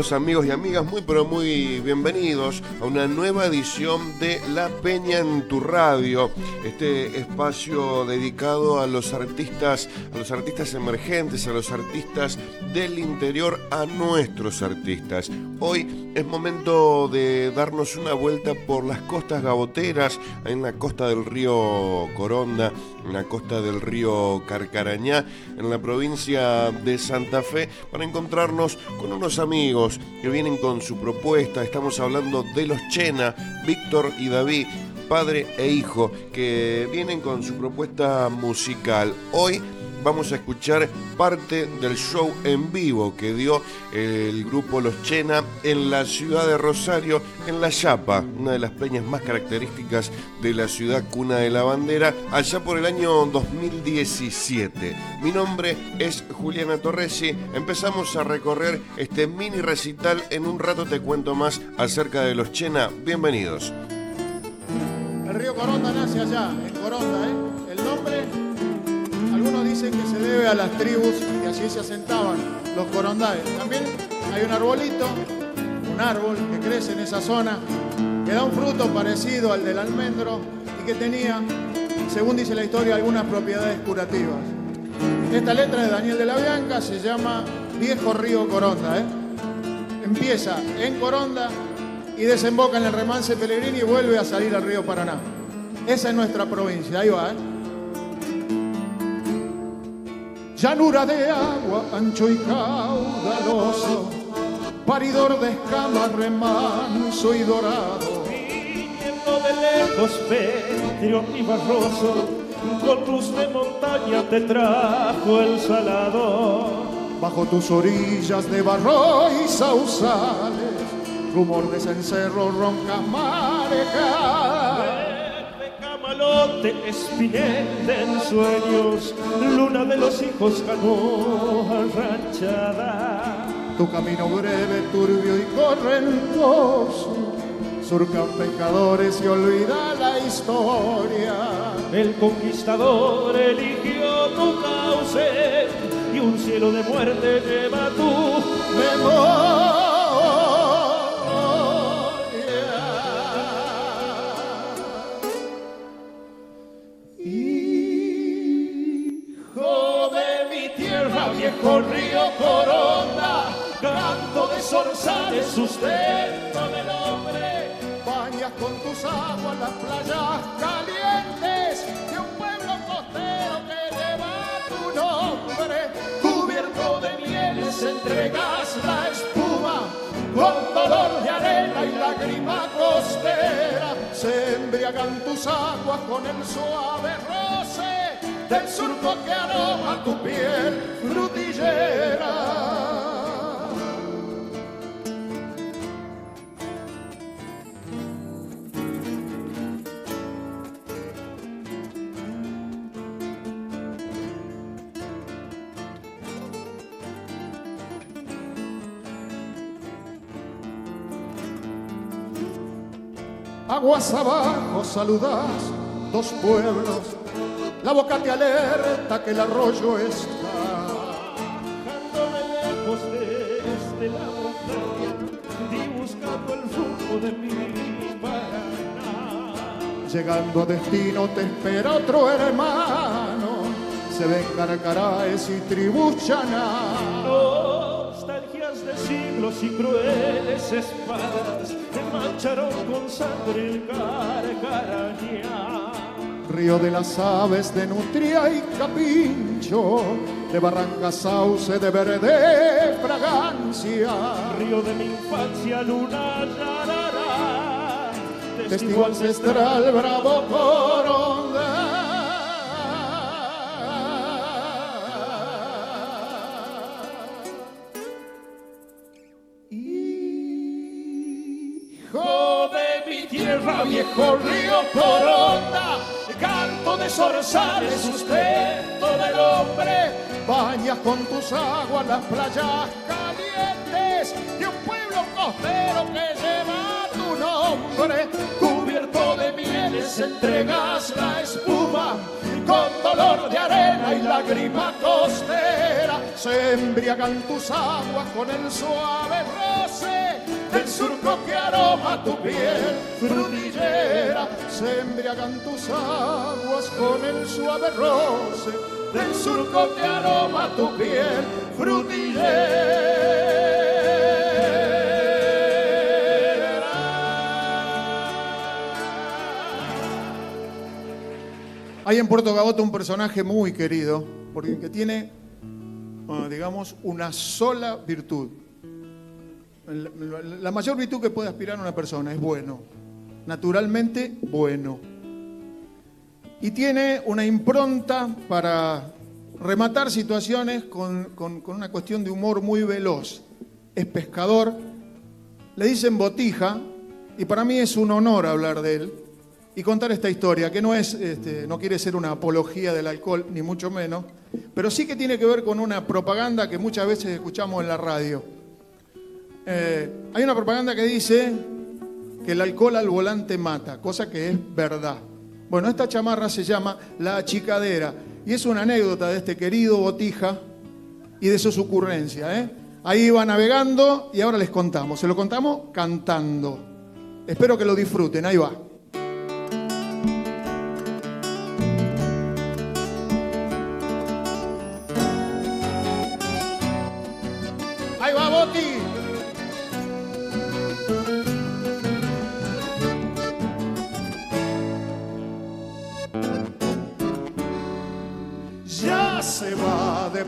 amigos y amigas, muy pero muy bienvenidos a una nueva edición de La Peña en tu radio, este espacio dedicado a los artistas, a los artistas emergentes, a los artistas del interior, a nuestros artistas. Hoy es momento de darnos una vuelta por las costas gaboteras, en la costa del río Coronda, en la costa del río Carcarañá, en la provincia de Santa Fe, para encontrarnos con unos amigos que vienen con su propuesta. Estamos hablando de los Chena, Víctor y David, padre e hijo, que vienen con su propuesta musical. Hoy vamos a escuchar parte del show en vivo que dio el grupo Los Chena en la ciudad de Rosario, en La Chapa, una de las peñas más características de la ciudad cuna de la bandera, allá por el año 2017. Mi nombre es Juliana Torresi, empezamos a recorrer este mini recital, en un rato te cuento más acerca de Los Chena, bienvenidos. El río Coronda nace allá, en Coronda, ¿eh? El nombre que se debe a las tribus y así se asentaban los corondaes. También hay un arbolito, un árbol que crece en esa zona, que da un fruto parecido al del almendro y que tenía, según dice la historia, algunas propiedades curativas. Esta letra de Daniel de la Bianca se llama Viejo Río Coronda. ¿eh? Empieza en Coronda y desemboca en el remance Pellegrini y vuelve a salir al río Paraná. Esa es nuestra provincia, ahí va. ¿eh? Llanura de agua ancho y caudaloso, paridor de escama remanso y dorado. Viniendo de lejos, petrio y barroso, con luz de montaña te trajo el salado. Bajo tus orillas de barro y sausales, rumor de cencerro ronca marejada camalote, espinete en sueños, luna de los hijos canoa ranchada. Tu camino breve, turbio y correntoso, surcan pecadores y olvida la historia. El conquistador eligió tu cauce y un cielo de muerte lleva tu memoria. Sustento del hombre. Bañas con tus aguas las playas calientes de un pueblo costero que lleva tu nombre. Cubierto de mieles entregas la espuma, con dolor de arena y lágrima costera. Se embriagan tus aguas con el suave roce del surco que aroma tu piel frutillera. Aguas abajo saludas dos pueblos la boca te alerta que el arroyo está. Bajándome lejos desde la montaña buscando el rumbo de mi Paraná. Llegando a destino te espera otro hermano, se ven carcaraes y tribuchaná. Nostalgias de siglos y crueles espadas mancharon con sangre el carcarañá río de las aves de nutria y capincho, de barranca sauce de verde fragancia. Río de mi infancia, luna yarara, testigo ancestral, bravo canto de zorzales, sustento del hombre. Bañas con tus aguas las playas calientes de un pueblo costero que lleva tu nombre. Cubierto de mieles entregas la espuma, con dolor de arena y lágrima costera. Se embriagan tus aguas con el suave roce del surco que aroma tu piel frutillera. Se embriagan tus aguas con el suave roce del surco que aroma tu piel frutillera. Hay en Puerto Gaboto un personaje muy querido, porque que tiene, digamos, una sola virtud. La mayor virtud que puede aspirar una persona es bueno, naturalmente bueno. Y tiene una impronta para rematar situaciones con, con una cuestión de humor muy veloz. Es pescador, le dicen botija, y para mí es un honor hablar de él, y contar esta historia, que no, es, este, no quiere ser una apología del alcohol, ni mucho menos, pero sí que tiene que ver con una propaganda que muchas veces escuchamos en la radio. Eh, hay una propaganda que dice que el alcohol al volante mata, cosa que es verdad. Bueno, esta chamarra se llama La Achicadera y es una anécdota de este querido Botija y de sus ocurrencias. ¿eh? Ahí iba navegando y ahora les contamos. Se lo contamos cantando. Espero que lo disfruten. Ahí va.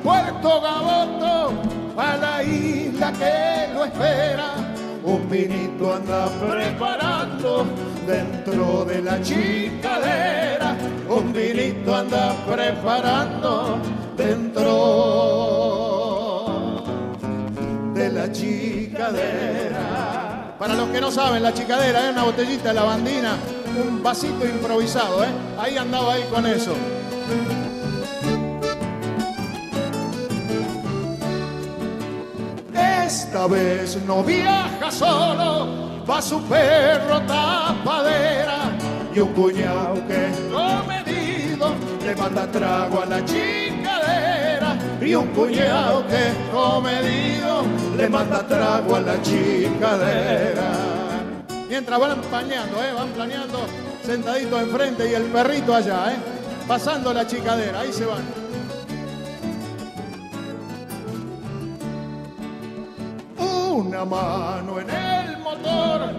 Puerto Gaboto a la isla que lo espera. Un vinito anda preparando dentro de la chicadera. Un vinito anda preparando dentro de la chicadera. Para los que no saben, la chicadera es una botellita de lavandina, un vasito improvisado, ¿eh? Ahí andaba ahí con eso. Esta vez no viaja solo, va su perro tapadera y un cuñado que es comedido le manda trago a la chicadera y un cuñado que es comedido le manda trago a la chicadera. Mientras van planeando, ¿eh? van planeando sentaditos enfrente y el perrito allá, ¿eh? pasando la chicadera, ahí se van. una mano en el motor,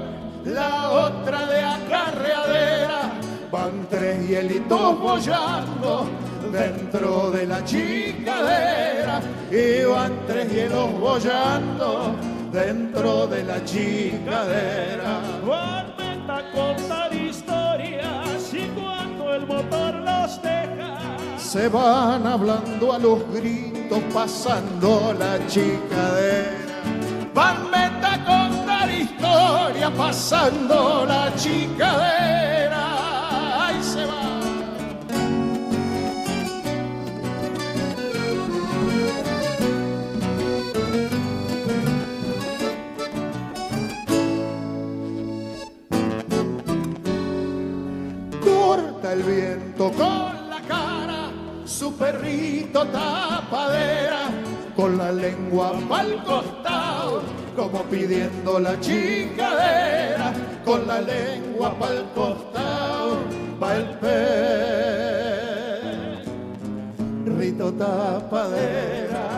la otra de acarreadera. Van tres hielitos bollando dentro de la chicadera y van tres hielos bollando dentro de la chicadera. Van a contar historias y cuando el motor los deja se van hablando a los gritos pasando la chicadera. Van a contar historia pasando la chicadera. El viento con la cara, su perrito tapadera con la lengua mal costado, como pidiendo la chicadera, con la lengua pa'l costado, pa'l rito tapadera.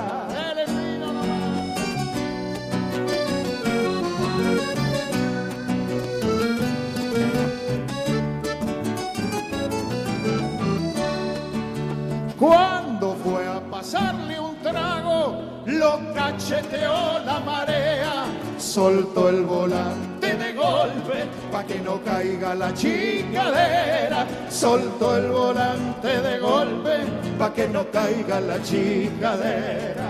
Cuando fue a pasarle un trago, lo cacheteó la marea, soltó el volante de golpe pa' que no caiga la chicadera, soltó el volante de golpe pa' que no caiga la chicadera.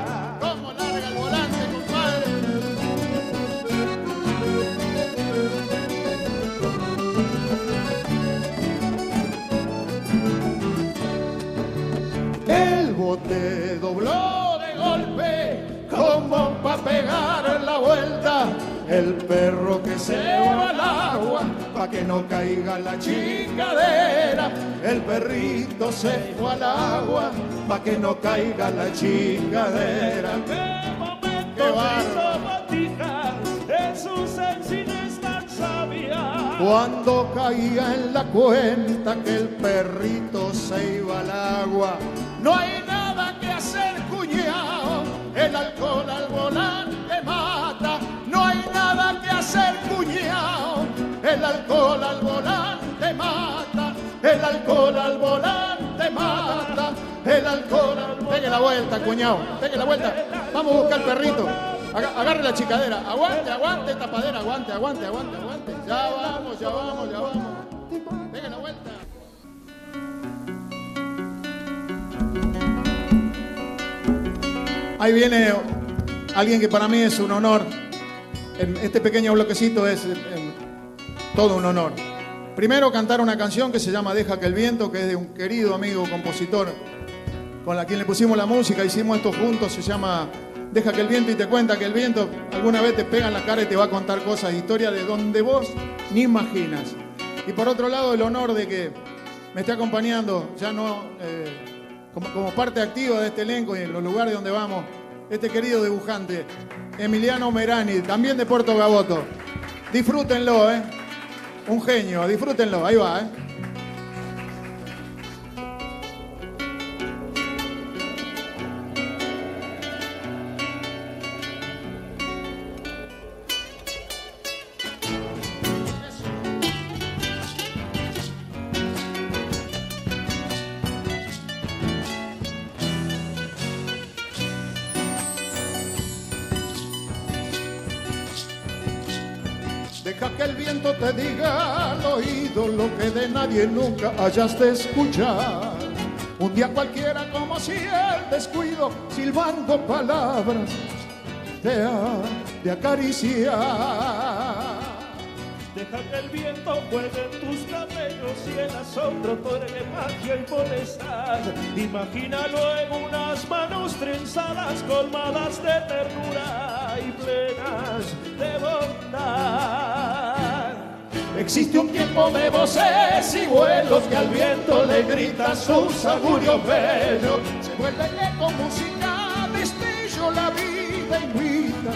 Pegar la vuelta el perro que se va al agua, pa' que no caiga la chingadera. El perrito se fue al agua, pa' que no caiga la chingadera. ¡Qué momento es un sencillez tan sabia! Cuando caía en la cuenta que el perrito se iba al agua, no hay nada que hacer, cuñado, el alcohol al volante el alcohol al volante mata, el alcohol al volante mata, el alcohol al volante. Pegue la vuelta, cuñado, pegue la vuelta. Vamos a buscar el perrito. Agarre la chicadera. Aguante, aguante, tapadera, aguante, aguante, aguante, aguante. Ya vamos, ya vamos, ya vamos. Pegue la vuelta. Ahí viene alguien que para mí es un honor este pequeño bloquecito es todo un honor. Primero cantar una canción que se llama Deja que el viento, que es de un querido amigo compositor con la quien le pusimos la música, hicimos esto juntos, se llama Deja que el viento y te cuenta que el viento alguna vez te pega en la cara y te va a contar cosas, historias de donde vos ni imaginas. Y por otro lado, el honor de que me esté acompañando, ya no eh, como, como parte activa de este elenco y en los lugares donde vamos, este querido dibujante, Emiliano Merani, también de Puerto Gaboto. Disfrútenlo, ¿eh? Un genio, disfrútenlo, ahí va, ¿eh? Te diga al oído lo que de nadie nunca hayas de escuchar. Un día cualquiera como si el descuido, silbando palabras, te ha de acariciar. Deja que el viento juegue en tus cabellos y el asombro otorgue magia y molestar. Imagínalo en unas manos trenzadas, colmadas de ternura y plenas de bondad. Existe un tiempo de voces y vuelos que al viento le grita sus augurios bellos. Se vuelve eco música, destello la vida invita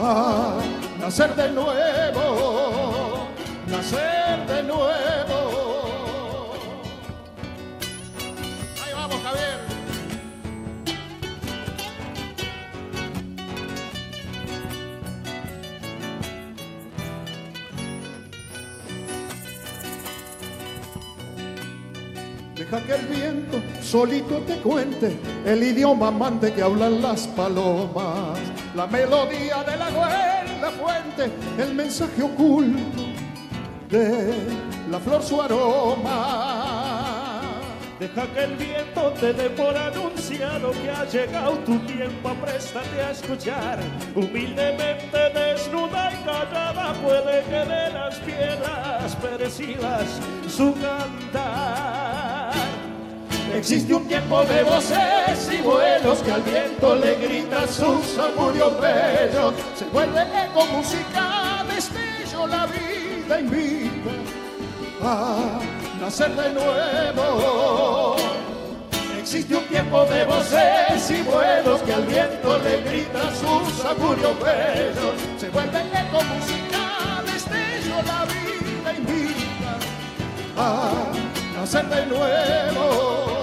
a nacer de nuevo, nacer de nuevo. Deja que el viento solito te cuente el idioma amante que hablan las palomas, la melodía de la la fuente, el mensaje oculto de la flor su aroma. Deja que el viento te dé por anunciado que ha llegado tu tiempo, préstate a escuchar. Humildemente desnuda y callada puede que de las piedras percibas su cantar. Existe un tiempo de voces y vuelos que al viento le grita sus augurios bellos. Se vuelve eco música, destello la vida invita a nacer de nuevo. Existe un tiempo de voces y vuelos que al viento le grita sus augurios bellos. Se vuelve eco música, destello la vida invita a nacer de nuevo,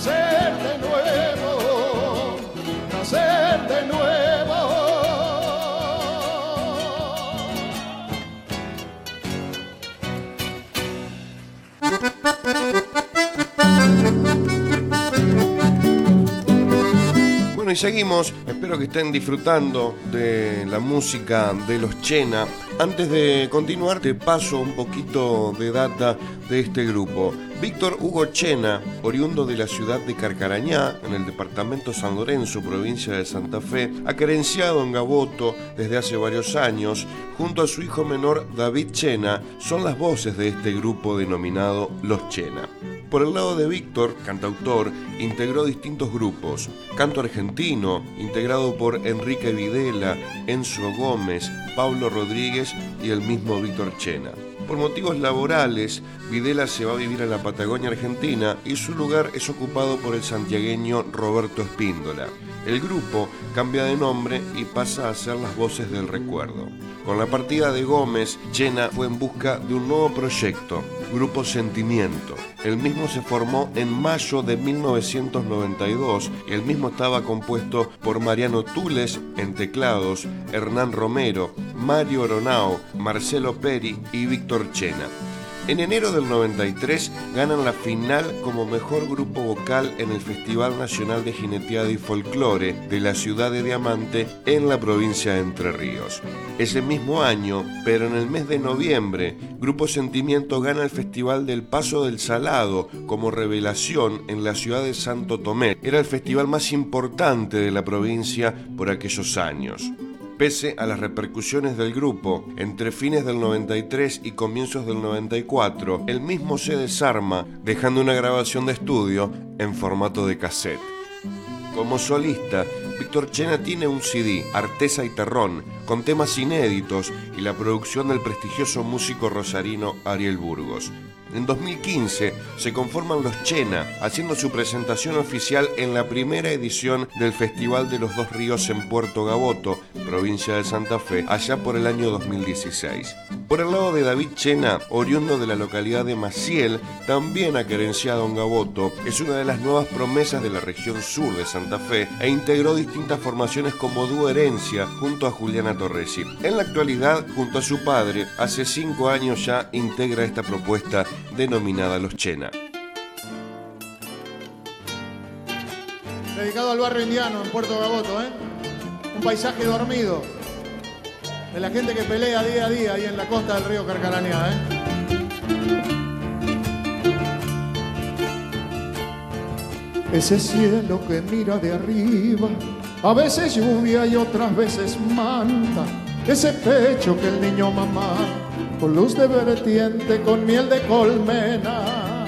nacer de nuevo, nacer de nuevo. Bueno, y seguimos. Espero que estén disfrutando de la música de los Chena Antes de continuar, te paso un poquito de data de este grupo. Víctor Hugo Chena, oriundo de la ciudad de Carcarañá, en el departamento San Lorenzo, provincia de Santa Fe, acerenciado en Gaboto desde hace varios años, junto a su hijo menor David Chena, son las voces de este grupo denominado Los Chena. Por el lado de Víctor, cantautor, integró distintos grupos. Canto argentino, integrado por Enrique Videla, Enzo Gómez, Pablo Rodríguez y el mismo Víctor Chena. Por motivos laborales, Videla se va a vivir a la Patagonia Argentina y su lugar es ocupado por el santiagueño Roberto Espíndola. El grupo cambia de nombre y pasa a ser las voces del recuerdo. Con la partida de Gómez, Chena fue en busca de un nuevo proyecto, Grupo Sentimiento. El mismo se formó en mayo de 1992 y el mismo estaba compuesto por Mariano Tules en teclados, Hernán Romero, Mario Oronao, Marcelo Peri y Víctor Chena. En enero del 93 ganan la final como mejor grupo vocal en el Festival Nacional de Jineteada y Folclore de la ciudad de Diamante en la provincia de Entre Ríos. Ese mismo año, pero en el mes de noviembre, Grupo Sentimiento gana el Festival del Paso del Salado como revelación en la ciudad de Santo Tomé. Era el festival más importante de la provincia por aquellos años. Pese a las repercusiones del grupo, entre fines del 93 y comienzos del 94, el mismo se desarma, dejando una grabación de estudio en formato de cassette. Como solista, Víctor Chena tiene un CD, Artesa y Terrón, con temas inéditos y la producción del prestigioso músico rosarino Ariel Burgos. En 2015 se conforman los Chena, haciendo su presentación oficial en la primera edición del Festival de los Dos Ríos en Puerto Gaboto, provincia de Santa Fe, allá por el año 2016. Por el lado de David Chena, oriundo de la localidad de Maciel, también acerenciado en Gaboto, es una de las nuevas promesas de la región sur de Santa Fe e integró distintas formaciones como dúo Herencia junto a Juliana Torresi. En la actualidad, junto a su padre, hace cinco años ya integra esta propuesta denominada Los Chena. Dedicado al barrio indiano en Puerto Gaboto, ¿eh? Un paisaje dormido de la gente que pelea día a día ahí en la costa del río Carcarañá, ¿eh? Ese cielo que mira de arriba, a veces lluvia y otras veces manda. Ese pecho que el niño mamá con luz de vertiente, con miel de colmena.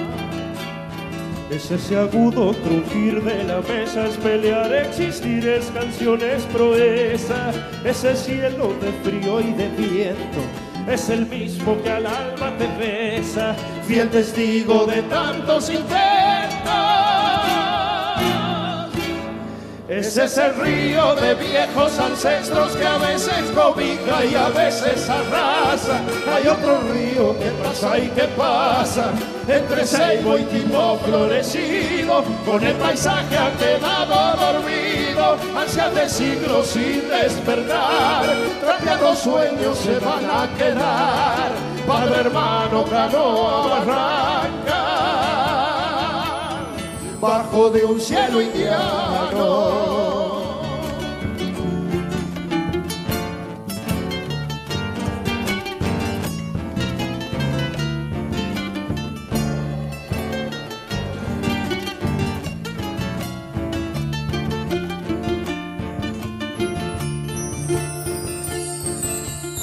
Es ese agudo crujir de la mesa, es pelear, existir, es canciones proeza, ese cielo de frío y de viento, es el mismo que al alma te besa, fiel testigo de tantos intentos. Ese es el río de viejos ancestros que a veces cobija y a veces arrasa. Hay otro río que pasa y que pasa entre Seibo y Timó florecido. Con el paisaje ha quedado dormido, ansias de siglos sin despertar. Trapeados sueños se van a quedar. Padre, hermano, canoa, arranca bajo de un cielo indiano.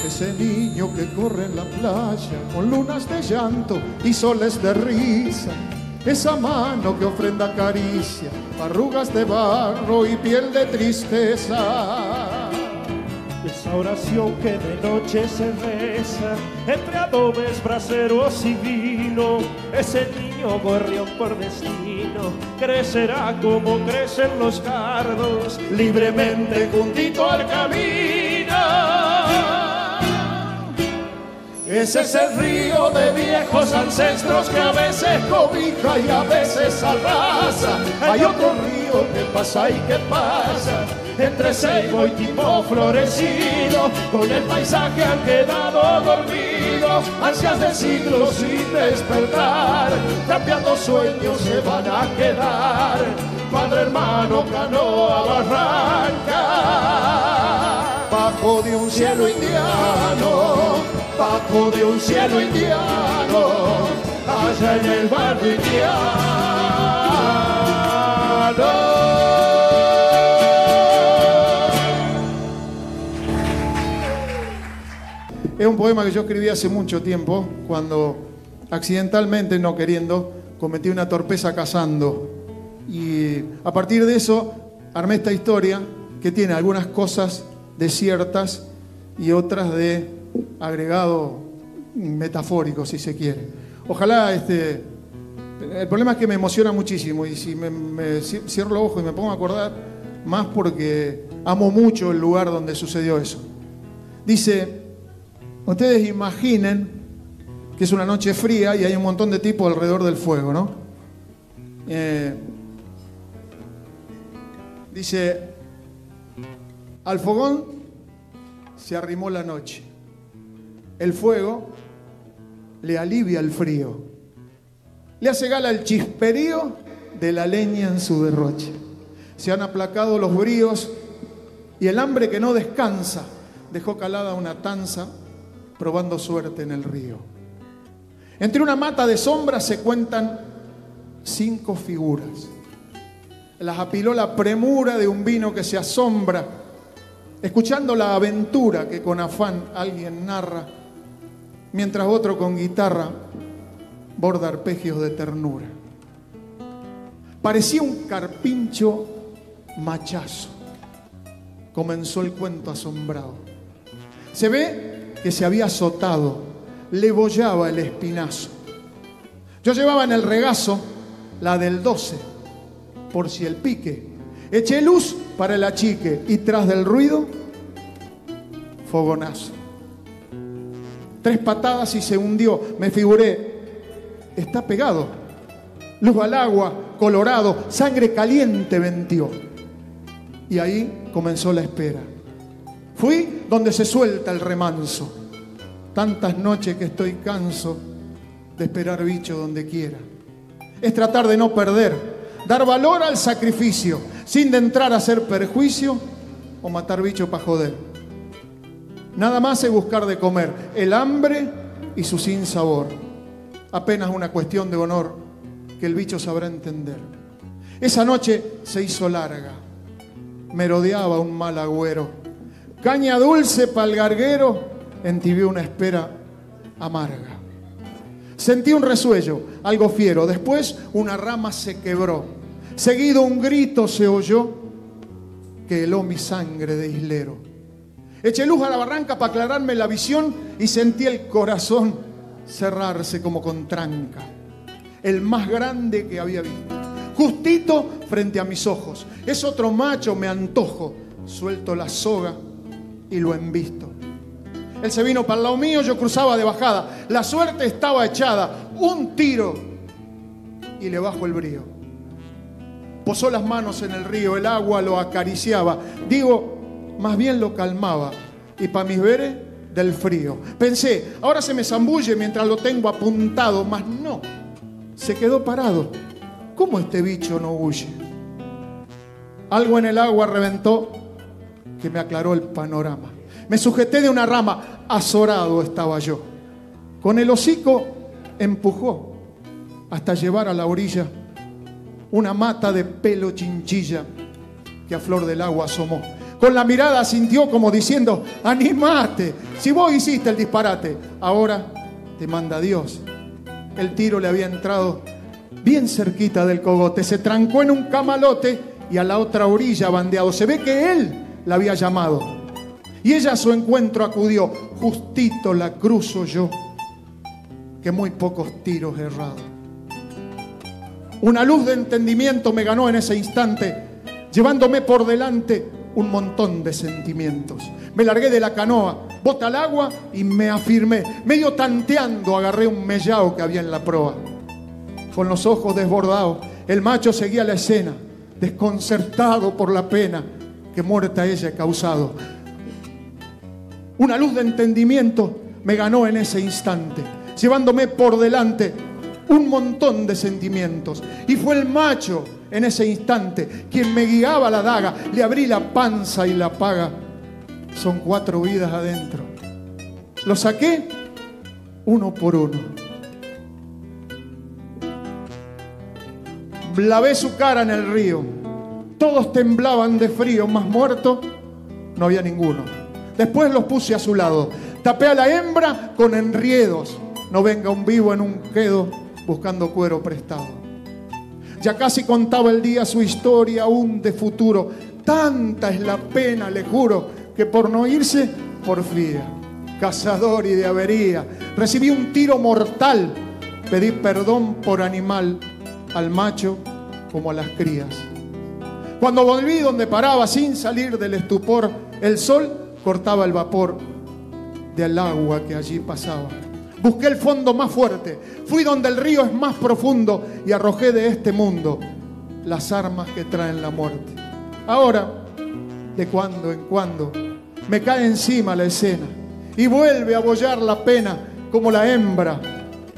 Ese niño que corre en la playa con lunas de llanto y soles de risa esa mano que ofrenda caricia, arrugas de barro y piel de tristeza. Esa oración que de noche se reza entre adobes, braseros y vino, ese niño gorrión por destino crecerá como crecen los cardos, libremente juntito al camino. Ese es el río de viejos ancestros que a veces cobija y a veces arrasa. Hay otro río que pasa y que pasa entre Seibo y Timó florecido. Con el paisaje han quedado dormidos, ansias de siglos sin despertar. Cambiando sueños se van a quedar. Padre, hermano, canoa, barranca, bajo de un cielo indiano bajo de un cielo indiano, allá en el barrio indiano. Es un poema que yo escribí hace mucho tiempo, cuando accidentalmente, no queriendo, cometí una torpeza cazando. Y a partir de eso armé esta historia que tiene algunas cosas desiertas y otras de agregado metafórico, si se quiere. Ojalá este. El problema es que me emociona muchísimo y si me, cierro los ojos y me pongo a acordar, más porque amo mucho el lugar donde sucedió eso. Dice, Ustedes imaginen que es una noche fría y hay un montón de tipos alrededor del fuego, ¿no? Eh, dice, al fogón se arrimó la noche. El fuego le alivia el frío. Le hace gala el chisperío de la leña en su derroche. Se han aplacado los bríos y el hambre que no descansa dejó calada una tanza probando suerte en el río. Entre una mata de sombras se cuentan cinco figuras. Las apiló la premura de un vino que se asombra, escuchando la aventura que con afán alguien narra, mientras otro con guitarra borda arpegios de ternura. Parecía un carpincho machazo. Comenzó el cuento asombrado. Se ve que se había azotado, le bollaba el espinazo. Yo llevaba en el regazo la del 12, por si el pique. Eché luz para el achique y tras del ruido, fogonazo. Tres patadas y se hundió. Me figuré, está pegado. Luz al agua, colorado, sangre caliente ventió. Y ahí comenzó la espera. Fui donde se suelta el remanso. Tantas noches que estoy canso de esperar bicho donde quiera. Es tratar de no perder, dar valor al sacrificio, sin de entrar a hacer perjuicio o matar bicho para joder. Nada más es buscar de comer el hambre y su sin sabor. Apenas una cuestión de honor que el bicho sabrá entender. Esa noche se hizo larga. Merodeaba un mal agüero Caña dulce pa'l garguero, entibió una espera amarga. Sentí un resuello, algo fiero. Después una rama se quebró. Seguido un grito se oyó que heló mi sangre de islero. Eché luz a la barranca para aclararme la visión y sentí el corazón cerrarse como con tranca. El más grande que había visto. Justito frente a mis ojos. Es otro macho, me antojo. Suelto la soga y lo visto. Él se vino para el lado mío, yo cruzaba de bajada. La suerte estaba echada. Un tiro y le bajo el brío. Posó las manos en el río, el agua lo acariciaba. Digo, más bien lo calmaba. Y para mis veres, del frío. Pensé, ahora se me zambulle mientras lo tengo apuntado, mas no. Se quedó parado. ¿Cómo este bicho no huye? Algo en el agua reventó que me aclaró el panorama. Me sujeté de una rama, azorado estaba yo. Con el hocico empujó hasta llevar a la orilla una mata de pelo chinchilla que a flor del agua asomó. Con la mirada sintió como diciendo, animate, si vos hiciste el disparate, ahora te manda Dios. El tiro le había entrado bien cerquita del cogote, se trancó en un camalote y a la otra orilla bandeado. Se ve que él la había llamado. Y ella a su encuentro acudió. Justito la cruzo yo, que muy pocos tiros errado. Una luz de entendimiento me ganó en ese instante, llevándome por delante un montón de sentimientos. Me largué de la canoa, bota al agua y me afirmé. Medio tanteando agarré un mellao que había en la proa. Con los ojos desbordados, el macho seguía la escena, desconcertado por la pena que muerta ella he causado. Una luz de entendimiento me ganó en ese instante, llevándome por delante un montón de sentimientos. Y fue el macho en ese instante quien me guiaba la daga. Le abrí la panza y la paga. Son cuatro vidas adentro. Lo saqué uno por uno. Lavé su cara en el río. Todos temblaban de frío, más muerto no había ninguno. Después los puse a su lado. Tapé a la hembra con enriedos. No venga un vivo en un quedo buscando cuero prestado. Ya casi contaba el día su historia aún de futuro. Tanta es la pena, le juro, que por no irse, porfía. Cazador y de avería. Recibí un tiro mortal. Pedí perdón por animal al macho como a las crías. Cuando volví donde paraba sin salir del estupor, el sol cortaba el vapor del agua que allí pasaba. Busqué el fondo más fuerte, fui donde el río es más profundo y arrojé de este mundo las armas que traen la muerte. Ahora, de cuando en cuando, me cae encima la escena y vuelve a bollar la pena como la hembra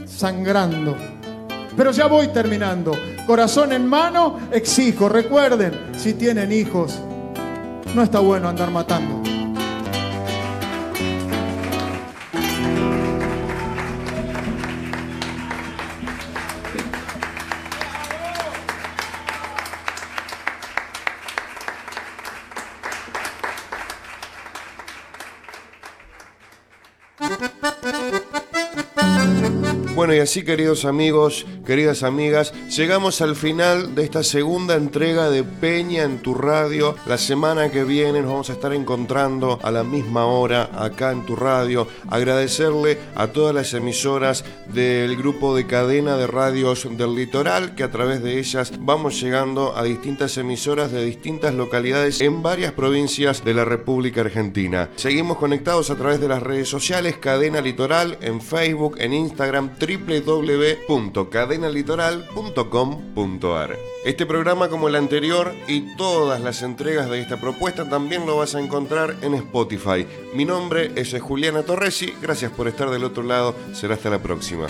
sangrando. Pero ya voy terminando. Corazón en mano, exijo. Recuerden, si tienen hijos, no está bueno andar matando. Así queridos amigos, queridas amigas, llegamos al final de esta segunda entrega de Peña en tu radio. La semana que viene nos vamos a estar encontrando a la misma hora acá en tu radio. Agradecerle a todas las emisoras del grupo de cadena de radios del litoral, que a través de ellas vamos llegando a distintas emisoras de distintas localidades en varias provincias de la República Argentina. Seguimos conectados a través de las redes sociales, Cadena Litoral, en Facebook, en Instagram, www.cadenalitoral.com.ar. Este programa como el anterior y todas las entregas de esta propuesta también lo vas a encontrar en Spotify. Mi nombre es Juliana Torresi, gracias por estar del otro lado, será hasta la próxima.